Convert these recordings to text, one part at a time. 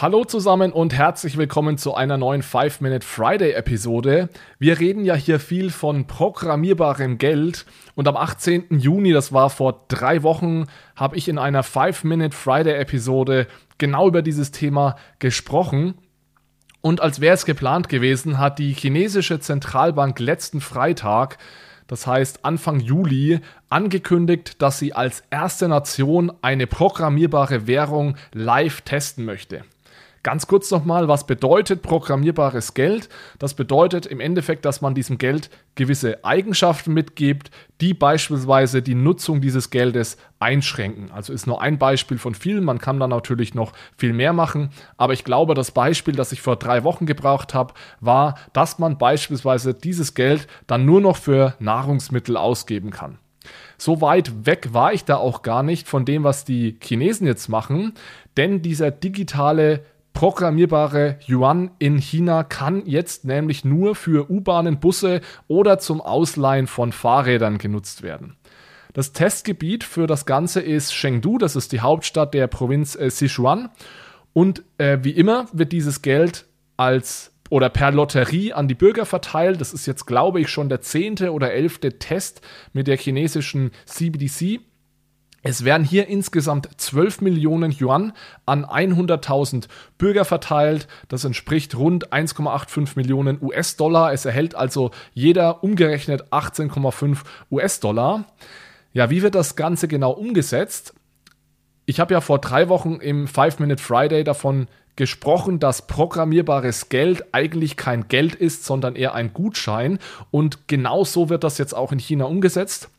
Hallo zusammen und herzlich willkommen zu einer neuen 5-Minute Friday Episode. Wir reden ja hier viel von programmierbarem Geld und am 18. Juni, das war vor drei Wochen, habe ich in einer 5-Minute Friday Episode genau über dieses Thema gesprochen. Und als wäre es geplant gewesen, hat die chinesische Zentralbank letzten Freitag das heißt Anfang Juli, angekündigt, dass sie als erste Nation eine programmierbare Währung live testen möchte. Ganz kurz nochmal, was bedeutet programmierbares Geld? Das bedeutet im Endeffekt, dass man diesem Geld gewisse Eigenschaften mitgibt, die beispielsweise die Nutzung dieses Geldes einschränken. Also ist nur ein Beispiel von vielen, man kann da natürlich noch viel mehr machen, aber ich glaube, das Beispiel, das ich vor drei Wochen gebraucht habe, war, dass man beispielsweise dieses Geld dann nur noch für Nahrungsmittel ausgeben kann. So weit weg war ich da auch gar nicht von dem, was die Chinesen jetzt machen, denn dieser digitale programmierbare Yuan in China kann jetzt nämlich nur für U-Bahnen, Busse oder zum Ausleihen von Fahrrädern genutzt werden. Das Testgebiet für das Ganze ist Chengdu, das ist die Hauptstadt der Provinz äh, Sichuan. Und äh, wie immer wird dieses Geld als oder per Lotterie an die Bürger verteilt. Das ist jetzt, glaube ich, schon der zehnte oder elfte Test mit der chinesischen CBDC. Es werden hier insgesamt 12 Millionen Yuan an 100.000 Bürger verteilt. Das entspricht rund 1,85 Millionen US-Dollar. Es erhält also jeder umgerechnet 18,5 US-Dollar. Ja, wie wird das Ganze genau umgesetzt? Ich habe ja vor drei Wochen im Five Minute Friday davon gesprochen, dass programmierbares Geld eigentlich kein Geld ist, sondern eher ein Gutschein. Und genau so wird das jetzt auch in China umgesetzt.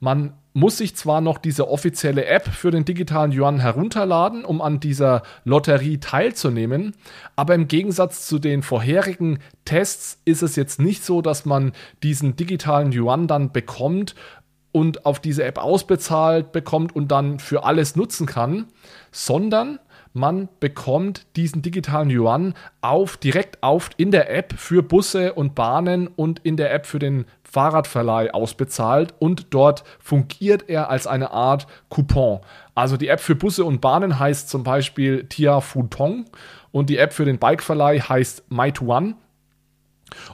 Man muss sich zwar noch diese offizielle App für den digitalen Yuan herunterladen, um an dieser Lotterie teilzunehmen, aber im Gegensatz zu den vorherigen Tests ist es jetzt nicht so, dass man diesen digitalen Yuan dann bekommt und auf diese App ausbezahlt bekommt und dann für alles nutzen kann, sondern man bekommt diesen digitalen Yuan auf, direkt auf in der App für Busse und Bahnen und in der App für den Fahrradverleih ausbezahlt und dort fungiert er als eine Art Coupon. Also die App für Busse und Bahnen heißt zum Beispiel Tia Futong und die App für den Bikeverleih heißt Maituan.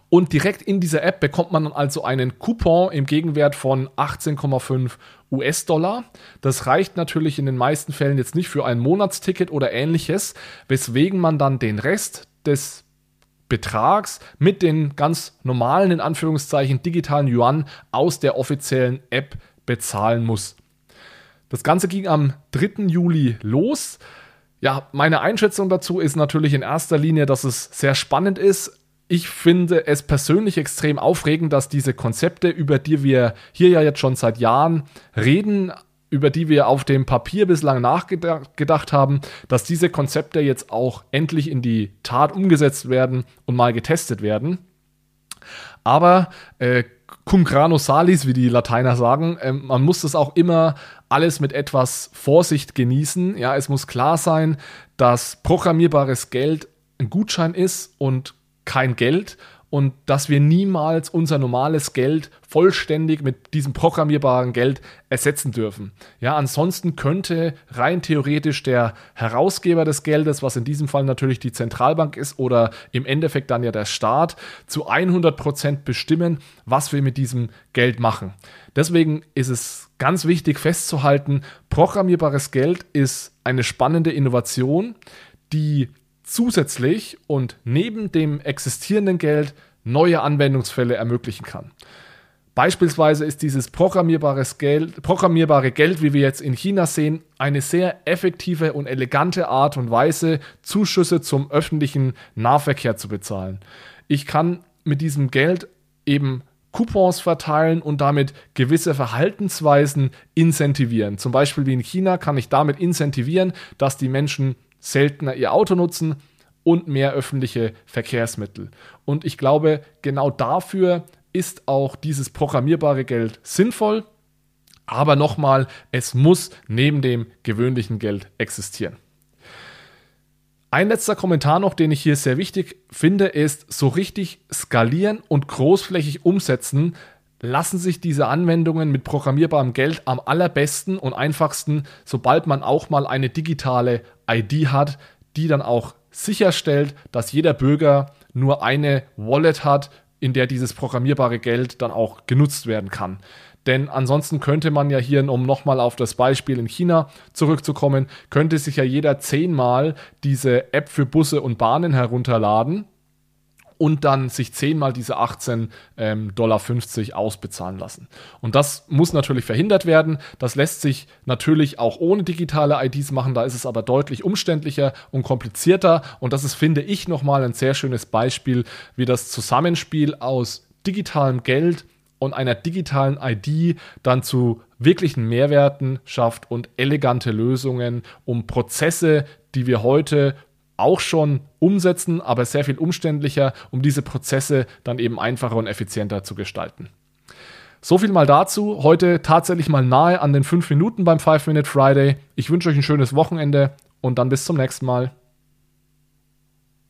Und direkt in dieser App bekommt man dann also einen Coupon im Gegenwert von 18,5 US-Dollar. Das reicht natürlich in den meisten Fällen jetzt nicht für ein Monatsticket oder ähnliches, weswegen man dann den Rest des Betrags mit den ganz normalen, in Anführungszeichen, digitalen Yuan aus der offiziellen App bezahlen muss. Das Ganze ging am 3. Juli los. Ja, meine Einschätzung dazu ist natürlich in erster Linie, dass es sehr spannend ist. Ich finde es persönlich extrem aufregend, dass diese Konzepte, über die wir hier ja jetzt schon seit Jahren reden, über die wir auf dem Papier bislang nachgedacht haben, dass diese Konzepte jetzt auch endlich in die Tat umgesetzt werden und mal getestet werden. Aber äh, cum grano salis, wie die Lateiner sagen, äh, man muss das auch immer alles mit etwas Vorsicht genießen. Ja, es muss klar sein, dass programmierbares Geld ein Gutschein ist und kein Geld und dass wir niemals unser normales Geld vollständig mit diesem programmierbaren Geld ersetzen dürfen. Ja, ansonsten könnte rein theoretisch der Herausgeber des Geldes, was in diesem Fall natürlich die Zentralbank ist oder im Endeffekt dann ja der Staat, zu 100 Prozent bestimmen, was wir mit diesem Geld machen. Deswegen ist es ganz wichtig festzuhalten, programmierbares Geld ist eine spannende Innovation, die zusätzlich und neben dem existierenden Geld neue Anwendungsfälle ermöglichen kann. Beispielsweise ist dieses programmierbares Geld, programmierbare Geld, wie wir jetzt in China sehen, eine sehr effektive und elegante Art und Weise, Zuschüsse zum öffentlichen Nahverkehr zu bezahlen. Ich kann mit diesem Geld eben Coupons verteilen und damit gewisse Verhaltensweisen incentivieren. Zum Beispiel wie in China kann ich damit incentivieren, dass die Menschen seltener ihr Auto nutzen und mehr öffentliche Verkehrsmittel. Und ich glaube, genau dafür ist auch dieses programmierbare Geld sinnvoll. Aber nochmal, es muss neben dem gewöhnlichen Geld existieren. Ein letzter Kommentar noch, den ich hier sehr wichtig finde, ist, so richtig skalieren und großflächig umsetzen lassen sich diese Anwendungen mit programmierbarem Geld am allerbesten und einfachsten, sobald man auch mal eine digitale ID hat, die dann auch sicherstellt, dass jeder Bürger nur eine Wallet hat, in der dieses programmierbare Geld dann auch genutzt werden kann. Denn ansonsten könnte man ja hier, um nochmal auf das Beispiel in China zurückzukommen, könnte sich ja jeder zehnmal diese App für Busse und Bahnen herunterladen und dann sich zehnmal diese 18,50 ähm, Dollar ausbezahlen lassen. Und das muss natürlich verhindert werden. Das lässt sich natürlich auch ohne digitale IDs machen. Da ist es aber deutlich umständlicher und komplizierter. Und das ist, finde ich, nochmal ein sehr schönes Beispiel, wie das Zusammenspiel aus digitalem Geld und einer digitalen ID dann zu wirklichen Mehrwerten schafft und elegante Lösungen, um Prozesse, die wir heute auch schon umsetzen, aber sehr viel umständlicher, um diese Prozesse dann eben einfacher und effizienter zu gestalten. So viel mal dazu. Heute tatsächlich mal nahe an den 5 Minuten beim 5 Minute Friday. Ich wünsche euch ein schönes Wochenende und dann bis zum nächsten Mal.